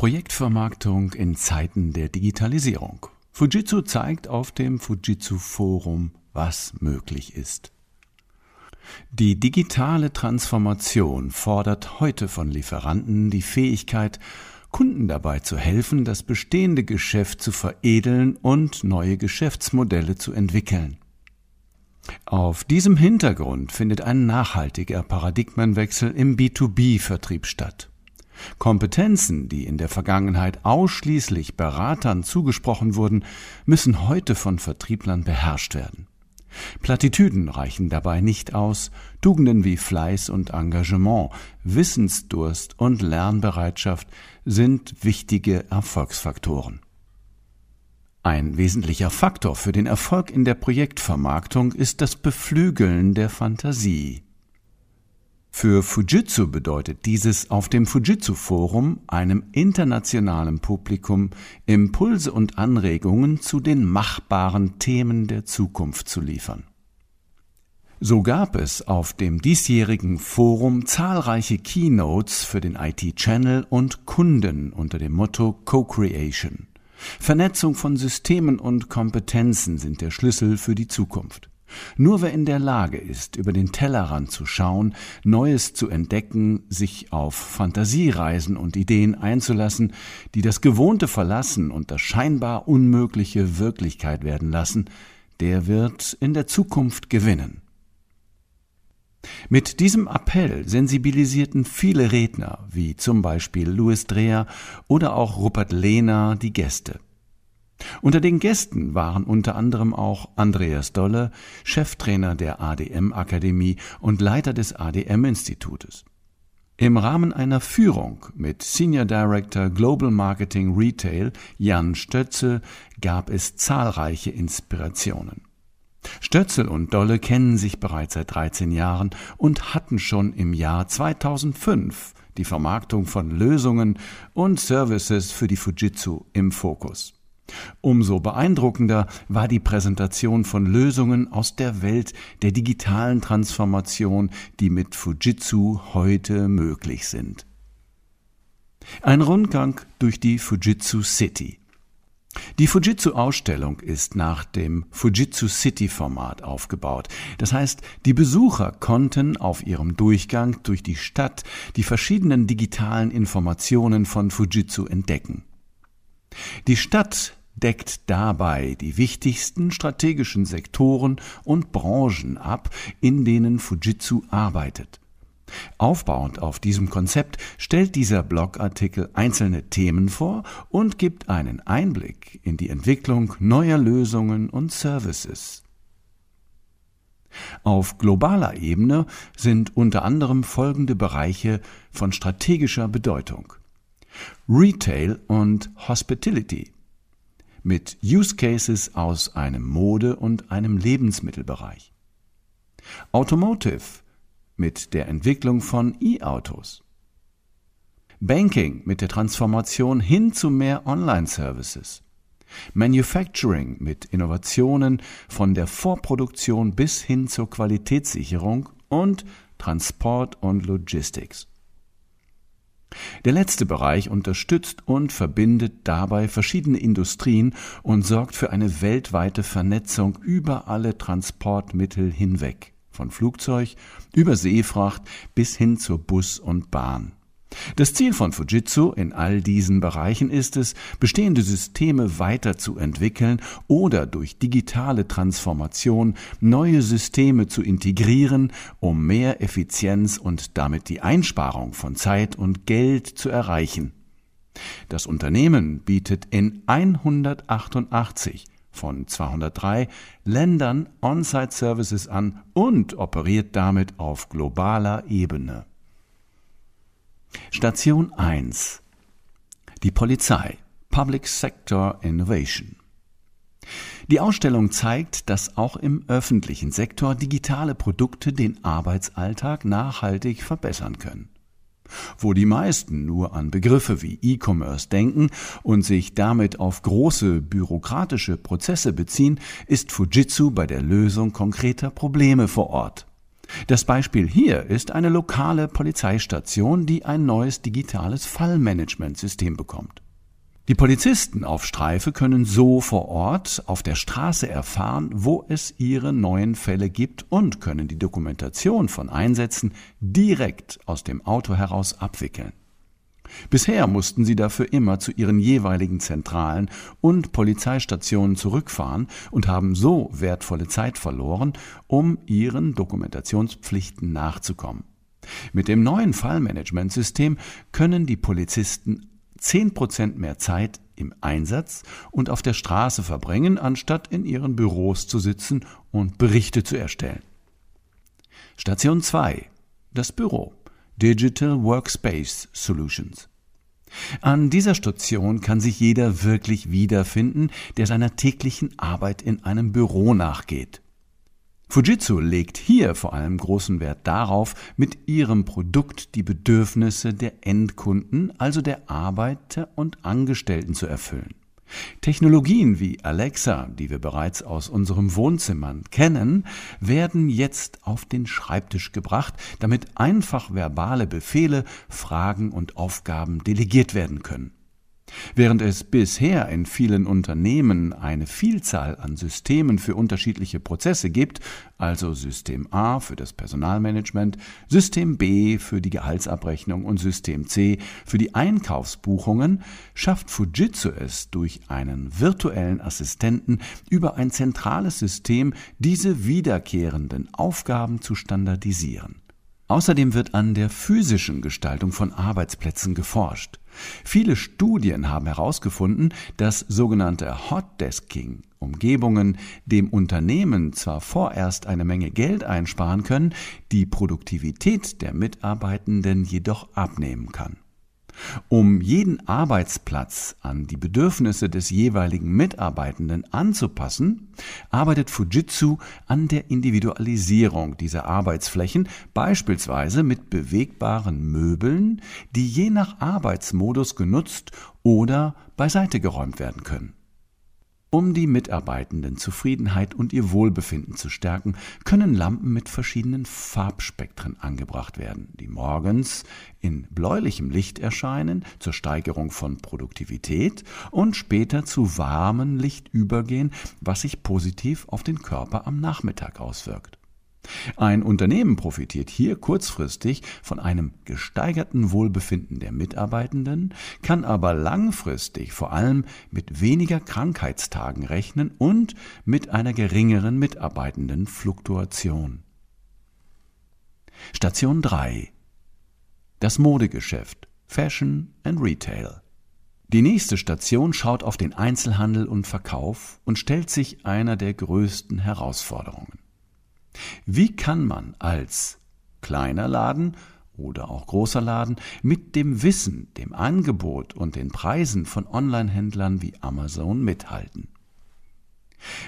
Projektvermarktung in Zeiten der Digitalisierung. Fujitsu zeigt auf dem Fujitsu Forum, was möglich ist. Die digitale Transformation fordert heute von Lieferanten die Fähigkeit, Kunden dabei zu helfen, das bestehende Geschäft zu veredeln und neue Geschäftsmodelle zu entwickeln. Auf diesem Hintergrund findet ein nachhaltiger Paradigmenwechsel im B2B-Vertrieb statt. Kompetenzen, die in der Vergangenheit ausschließlich Beratern zugesprochen wurden, müssen heute von Vertrieblern beherrscht werden. Plattitüden reichen dabei nicht aus, Tugenden wie Fleiß und Engagement, Wissensdurst und Lernbereitschaft sind wichtige Erfolgsfaktoren. Ein wesentlicher Faktor für den Erfolg in der Projektvermarktung ist das Beflügeln der Fantasie. Für Fujitsu bedeutet dieses auf dem Fujitsu Forum einem internationalen Publikum Impulse und Anregungen zu den machbaren Themen der Zukunft zu liefern. So gab es auf dem diesjährigen Forum zahlreiche Keynotes für den IT-Channel und Kunden unter dem Motto Co-Creation. Vernetzung von Systemen und Kompetenzen sind der Schlüssel für die Zukunft. Nur wer in der Lage ist, über den Tellerrand zu schauen, Neues zu entdecken, sich auf Fantasiereisen und Ideen einzulassen, die das Gewohnte verlassen und das scheinbar Unmögliche Wirklichkeit werden lassen, der wird in der Zukunft gewinnen. Mit diesem Appell sensibilisierten viele Redner, wie zum Beispiel Louis Dreher oder auch Rupert Lehner, die Gäste. Unter den Gästen waren unter anderem auch Andreas Dolle, Cheftrainer der ADM Akademie und Leiter des ADM Institutes. Im Rahmen einer Führung mit Senior Director Global Marketing Retail Jan Stötze gab es zahlreiche Inspirationen. Stötzel und Dolle kennen sich bereits seit 13 Jahren und hatten schon im Jahr 2005 die Vermarktung von Lösungen und Services für die Fujitsu im Fokus. Umso beeindruckender war die Präsentation von Lösungen aus der Welt der digitalen Transformation, die mit Fujitsu heute möglich sind. Ein Rundgang durch die Fujitsu City. Die Fujitsu-Ausstellung ist nach dem Fujitsu City-Format aufgebaut. Das heißt, die Besucher konnten auf ihrem Durchgang durch die Stadt die verschiedenen digitalen Informationen von Fujitsu entdecken. Die Stadt deckt dabei die wichtigsten strategischen Sektoren und Branchen ab, in denen Fujitsu arbeitet. Aufbauend auf diesem Konzept stellt dieser Blogartikel einzelne Themen vor und gibt einen Einblick in die Entwicklung neuer Lösungen und Services. Auf globaler Ebene sind unter anderem folgende Bereiche von strategischer Bedeutung Retail und Hospitality mit Use Cases aus einem Mode- und einem Lebensmittelbereich. Automotive mit der Entwicklung von E-Autos. Banking mit der Transformation hin zu mehr Online-Services. Manufacturing mit Innovationen von der Vorproduktion bis hin zur Qualitätssicherung und Transport und Logistics. Der letzte Bereich unterstützt und verbindet dabei verschiedene Industrien und sorgt für eine weltweite Vernetzung über alle Transportmittel hinweg, von Flugzeug über Seefracht bis hin zur Bus und Bahn. Das Ziel von Fujitsu in all diesen Bereichen ist es, bestehende Systeme weiterzuentwickeln oder durch digitale Transformation neue Systeme zu integrieren, um mehr Effizienz und damit die Einsparung von Zeit und Geld zu erreichen. Das Unternehmen bietet in 188 von 203 Ländern On-Site Services an und operiert damit auf globaler Ebene. Station 1 Die Polizei Public Sector Innovation die Ausstellung zeigt, dass auch im öffentlichen Sektor digitale Produkte den Arbeitsalltag nachhaltig verbessern können. Wo die meisten nur an Begriffe wie E-Commerce denken und sich damit auf große bürokratische Prozesse beziehen, ist Fujitsu bei der Lösung konkreter Probleme vor Ort. Das Beispiel hier ist eine lokale Polizeistation, die ein neues digitales Fallmanagementsystem bekommt. Die Polizisten auf Streife können so vor Ort auf der Straße erfahren, wo es ihre neuen Fälle gibt und können die Dokumentation von Einsätzen direkt aus dem Auto heraus abwickeln. Bisher mussten sie dafür immer zu ihren jeweiligen Zentralen und Polizeistationen zurückfahren und haben so wertvolle Zeit verloren, um ihren Dokumentationspflichten nachzukommen. Mit dem neuen Fallmanagementsystem können die Polizisten zehn Prozent mehr Zeit im Einsatz und auf der Straße verbringen, anstatt in ihren Büros zu sitzen und Berichte zu erstellen. Station 2. Das Büro. Digital Workspace Solutions. An dieser Station kann sich jeder wirklich wiederfinden, der seiner täglichen Arbeit in einem Büro nachgeht. Fujitsu legt hier vor allem großen Wert darauf, mit ihrem Produkt die Bedürfnisse der Endkunden, also der Arbeiter und Angestellten zu erfüllen. Technologien wie Alexa, die wir bereits aus unserem Wohnzimmern kennen, werden jetzt auf den Schreibtisch gebracht, damit einfach verbale Befehle, Fragen und Aufgaben delegiert werden können. Während es bisher in vielen Unternehmen eine Vielzahl an Systemen für unterschiedliche Prozesse gibt, also System A für das Personalmanagement, System B für die Gehaltsabrechnung und System C für die Einkaufsbuchungen, schafft Fujitsu es durch einen virtuellen Assistenten über ein zentrales System, diese wiederkehrenden Aufgaben zu standardisieren. Außerdem wird an der physischen Gestaltung von Arbeitsplätzen geforscht. Viele Studien haben herausgefunden, dass sogenannte Hotdesking Umgebungen dem Unternehmen zwar vorerst eine Menge Geld einsparen können, die Produktivität der Mitarbeitenden jedoch abnehmen kann. Um jeden Arbeitsplatz an die Bedürfnisse des jeweiligen Mitarbeitenden anzupassen, arbeitet Fujitsu an der Individualisierung dieser Arbeitsflächen, beispielsweise mit bewegbaren Möbeln, die je nach Arbeitsmodus genutzt oder beiseite geräumt werden können. Um die Mitarbeitenden Zufriedenheit und ihr Wohlbefinden zu stärken, können Lampen mit verschiedenen Farbspektren angebracht werden, die morgens in bläulichem Licht erscheinen zur Steigerung von Produktivität und später zu warmem Licht übergehen, was sich positiv auf den Körper am Nachmittag auswirkt. Ein Unternehmen profitiert hier kurzfristig von einem gesteigerten Wohlbefinden der Mitarbeitenden, kann aber langfristig vor allem mit weniger Krankheitstagen rechnen und mit einer geringeren Mitarbeitendenfluktuation. Station 3 Das Modegeschäft Fashion and Retail die nächste Station schaut auf den Einzelhandel und Verkauf und stellt sich einer der größten Herausforderungen. Wie kann man als kleiner Laden oder auch großer Laden mit dem Wissen, dem Angebot und den Preisen von Online-Händlern wie Amazon mithalten?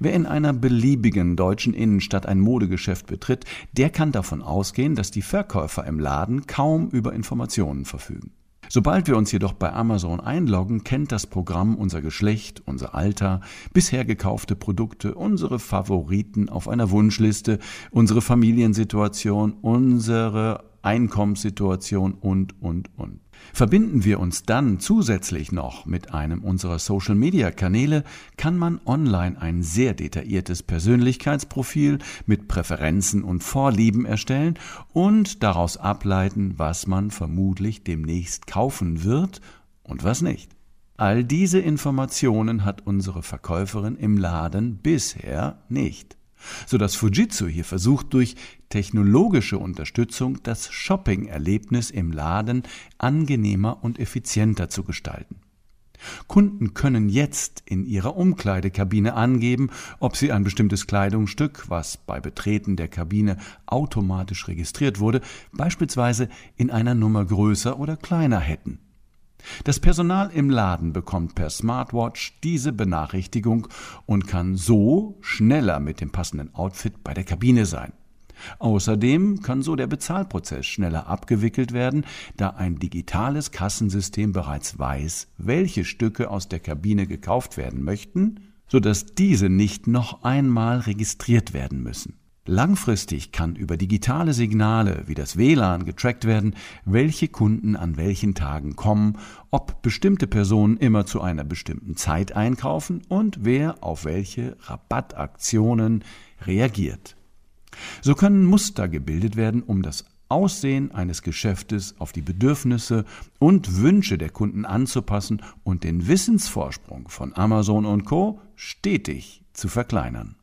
Wer in einer beliebigen deutschen Innenstadt ein Modegeschäft betritt, der kann davon ausgehen, dass die Verkäufer im Laden kaum über Informationen verfügen. Sobald wir uns jedoch bei Amazon einloggen, kennt das Programm unser Geschlecht, unser Alter, bisher gekaufte Produkte, unsere Favoriten auf einer Wunschliste, unsere Familiensituation, unsere Einkommenssituation und, und, und. Verbinden wir uns dann zusätzlich noch mit einem unserer Social-Media-Kanäle, kann man online ein sehr detailliertes Persönlichkeitsprofil mit Präferenzen und Vorlieben erstellen und daraus ableiten, was man vermutlich demnächst kaufen wird und was nicht. All diese Informationen hat unsere Verkäuferin im Laden bisher nicht sodass Fujitsu hier versucht, durch technologische Unterstützung das Shopping-Erlebnis im Laden angenehmer und effizienter zu gestalten. Kunden können jetzt in ihrer Umkleidekabine angeben, ob sie ein bestimmtes Kleidungsstück, was bei Betreten der Kabine automatisch registriert wurde, beispielsweise in einer Nummer größer oder kleiner hätten. Das Personal im Laden bekommt per Smartwatch diese Benachrichtigung und kann so schneller mit dem passenden Outfit bei der Kabine sein. Außerdem kann so der Bezahlprozess schneller abgewickelt werden, da ein digitales Kassensystem bereits weiß, welche Stücke aus der Kabine gekauft werden möchten, sodass diese nicht noch einmal registriert werden müssen. Langfristig kann über digitale Signale wie das WLAN getrackt werden, welche Kunden an welchen Tagen kommen, ob bestimmte Personen immer zu einer bestimmten Zeit einkaufen und wer auf welche Rabattaktionen reagiert. So können Muster gebildet werden, um das Aussehen eines Geschäftes auf die Bedürfnisse und Wünsche der Kunden anzupassen und den Wissensvorsprung von Amazon und Co stetig zu verkleinern.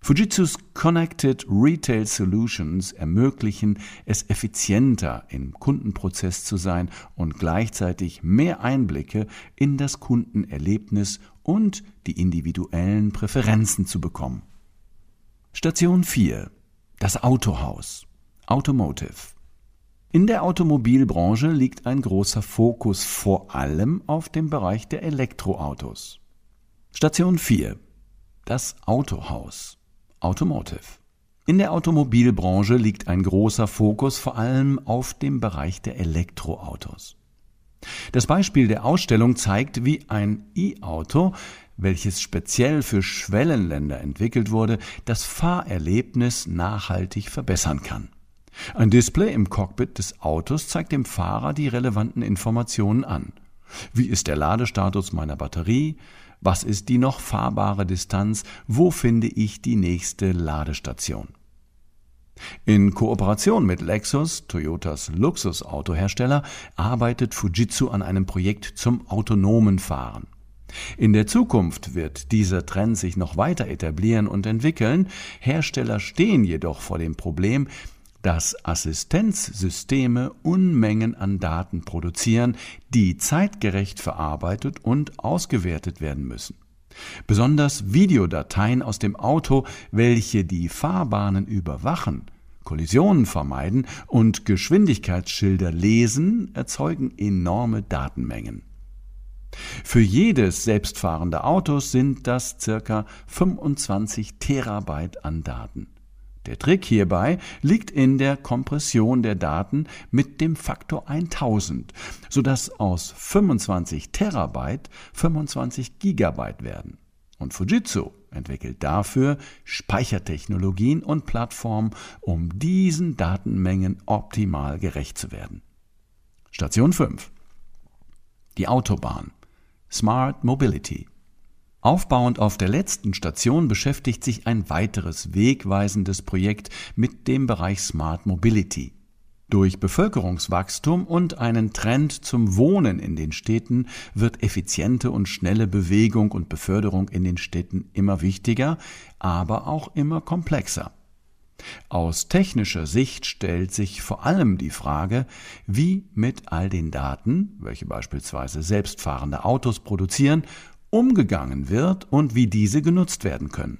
Fujitsus Connected Retail Solutions ermöglichen es effizienter im Kundenprozess zu sein und gleichzeitig mehr Einblicke in das Kundenerlebnis und die individuellen Präferenzen zu bekommen. Station 4 Das Autohaus Automotive in der Automobilbranche liegt ein großer Fokus vor allem auf dem Bereich der Elektroautos. Station 4 Das Autohaus Automotive. In der Automobilbranche liegt ein großer Fokus vor allem auf dem Bereich der Elektroautos. Das Beispiel der Ausstellung zeigt, wie ein E-Auto, welches speziell für Schwellenländer entwickelt wurde, das Fahrerlebnis nachhaltig verbessern kann. Ein Display im Cockpit des Autos zeigt dem Fahrer die relevanten Informationen an. Wie ist der Ladestatus meiner Batterie? Was ist die noch fahrbare Distanz? Wo finde ich die nächste Ladestation? In Kooperation mit Lexus, Toyotas Luxusautohersteller, arbeitet Fujitsu an einem Projekt zum autonomen Fahren. In der Zukunft wird dieser Trend sich noch weiter etablieren und entwickeln. Hersteller stehen jedoch vor dem Problem, dass Assistenzsysteme Unmengen an Daten produzieren, die zeitgerecht verarbeitet und ausgewertet werden müssen. Besonders Videodateien aus dem Auto, welche die Fahrbahnen überwachen, Kollisionen vermeiden und Geschwindigkeitsschilder lesen, erzeugen enorme Datenmengen. Für jedes selbstfahrende Autos sind das circa 25 Terabyte an Daten. Der Trick hierbei liegt in der Kompression der Daten mit dem Faktor 1000, sodass aus 25 Terabyte 25 Gigabyte werden. Und Fujitsu entwickelt dafür Speichertechnologien und Plattformen, um diesen Datenmengen optimal gerecht zu werden. Station 5. Die Autobahn. Smart Mobility. Aufbauend auf der letzten Station beschäftigt sich ein weiteres wegweisendes Projekt mit dem Bereich Smart Mobility. Durch Bevölkerungswachstum und einen Trend zum Wohnen in den Städten wird effiziente und schnelle Bewegung und Beförderung in den Städten immer wichtiger, aber auch immer komplexer. Aus technischer Sicht stellt sich vor allem die Frage, wie mit all den Daten, welche beispielsweise selbstfahrende Autos produzieren, umgegangen wird und wie diese genutzt werden können.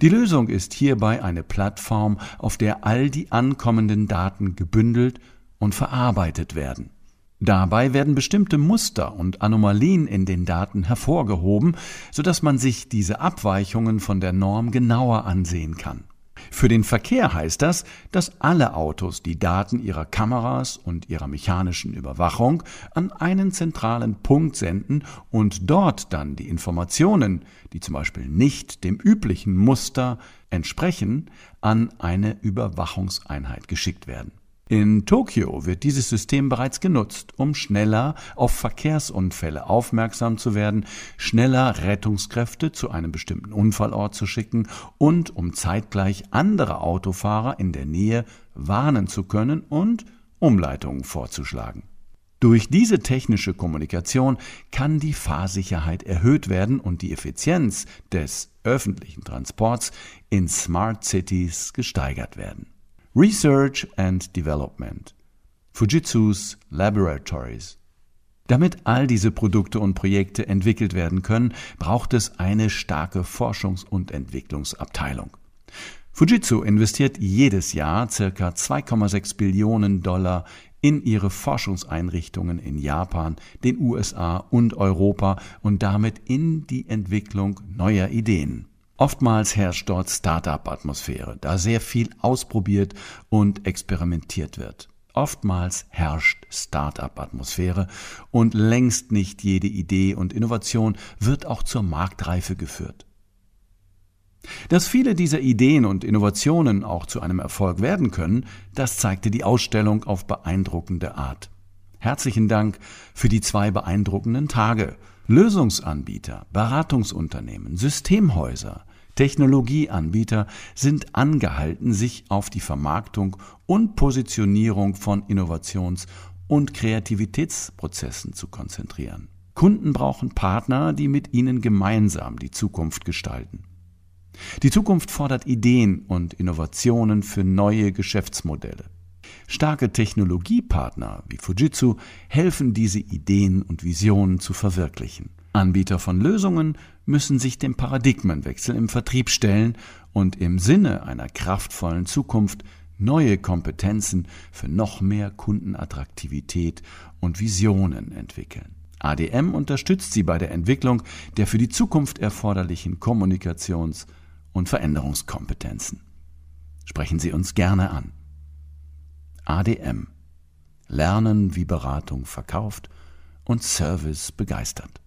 Die Lösung ist hierbei eine Plattform, auf der all die ankommenden Daten gebündelt und verarbeitet werden. Dabei werden bestimmte Muster und Anomalien in den Daten hervorgehoben, sodass man sich diese Abweichungen von der Norm genauer ansehen kann. Für den Verkehr heißt das, dass alle Autos die Daten ihrer Kameras und ihrer mechanischen Überwachung an einen zentralen Punkt senden und dort dann die Informationen, die zum Beispiel nicht dem üblichen Muster entsprechen, an eine Überwachungseinheit geschickt werden. In Tokio wird dieses System bereits genutzt, um schneller auf Verkehrsunfälle aufmerksam zu werden, schneller Rettungskräfte zu einem bestimmten Unfallort zu schicken und um zeitgleich andere Autofahrer in der Nähe warnen zu können und Umleitungen vorzuschlagen. Durch diese technische Kommunikation kann die Fahrsicherheit erhöht werden und die Effizienz des öffentlichen Transports in Smart Cities gesteigert werden. Research and Development, Fujitsus Laboratories. Damit all diese Produkte und Projekte entwickelt werden können, braucht es eine starke Forschungs- und Entwicklungsabteilung. Fujitsu investiert jedes Jahr ca. 2,6 Billionen Dollar in ihre Forschungseinrichtungen in Japan, den USA und Europa und damit in die Entwicklung neuer Ideen. Oftmals herrscht dort Start-up-Atmosphäre, da sehr viel ausprobiert und experimentiert wird. Oftmals herrscht Start-up-Atmosphäre und längst nicht jede Idee und Innovation wird auch zur Marktreife geführt. Dass viele dieser Ideen und Innovationen auch zu einem Erfolg werden können, das zeigte die Ausstellung auf beeindruckende Art. Herzlichen Dank für die zwei beeindruckenden Tage. Lösungsanbieter, Beratungsunternehmen, Systemhäuser, Technologieanbieter sind angehalten, sich auf die Vermarktung und Positionierung von Innovations- und Kreativitätsprozessen zu konzentrieren. Kunden brauchen Partner, die mit ihnen gemeinsam die Zukunft gestalten. Die Zukunft fordert Ideen und Innovationen für neue Geschäftsmodelle. Starke Technologiepartner wie Fujitsu helfen diese Ideen und Visionen zu verwirklichen. Anbieter von Lösungen müssen sich dem Paradigmenwechsel im Vertrieb stellen und im Sinne einer kraftvollen Zukunft neue Kompetenzen für noch mehr Kundenattraktivität und Visionen entwickeln. ADM unterstützt sie bei der Entwicklung der für die Zukunft erforderlichen Kommunikations- und Veränderungskompetenzen. Sprechen Sie uns gerne an. ADM Lernen, wie Beratung verkauft und Service begeistert.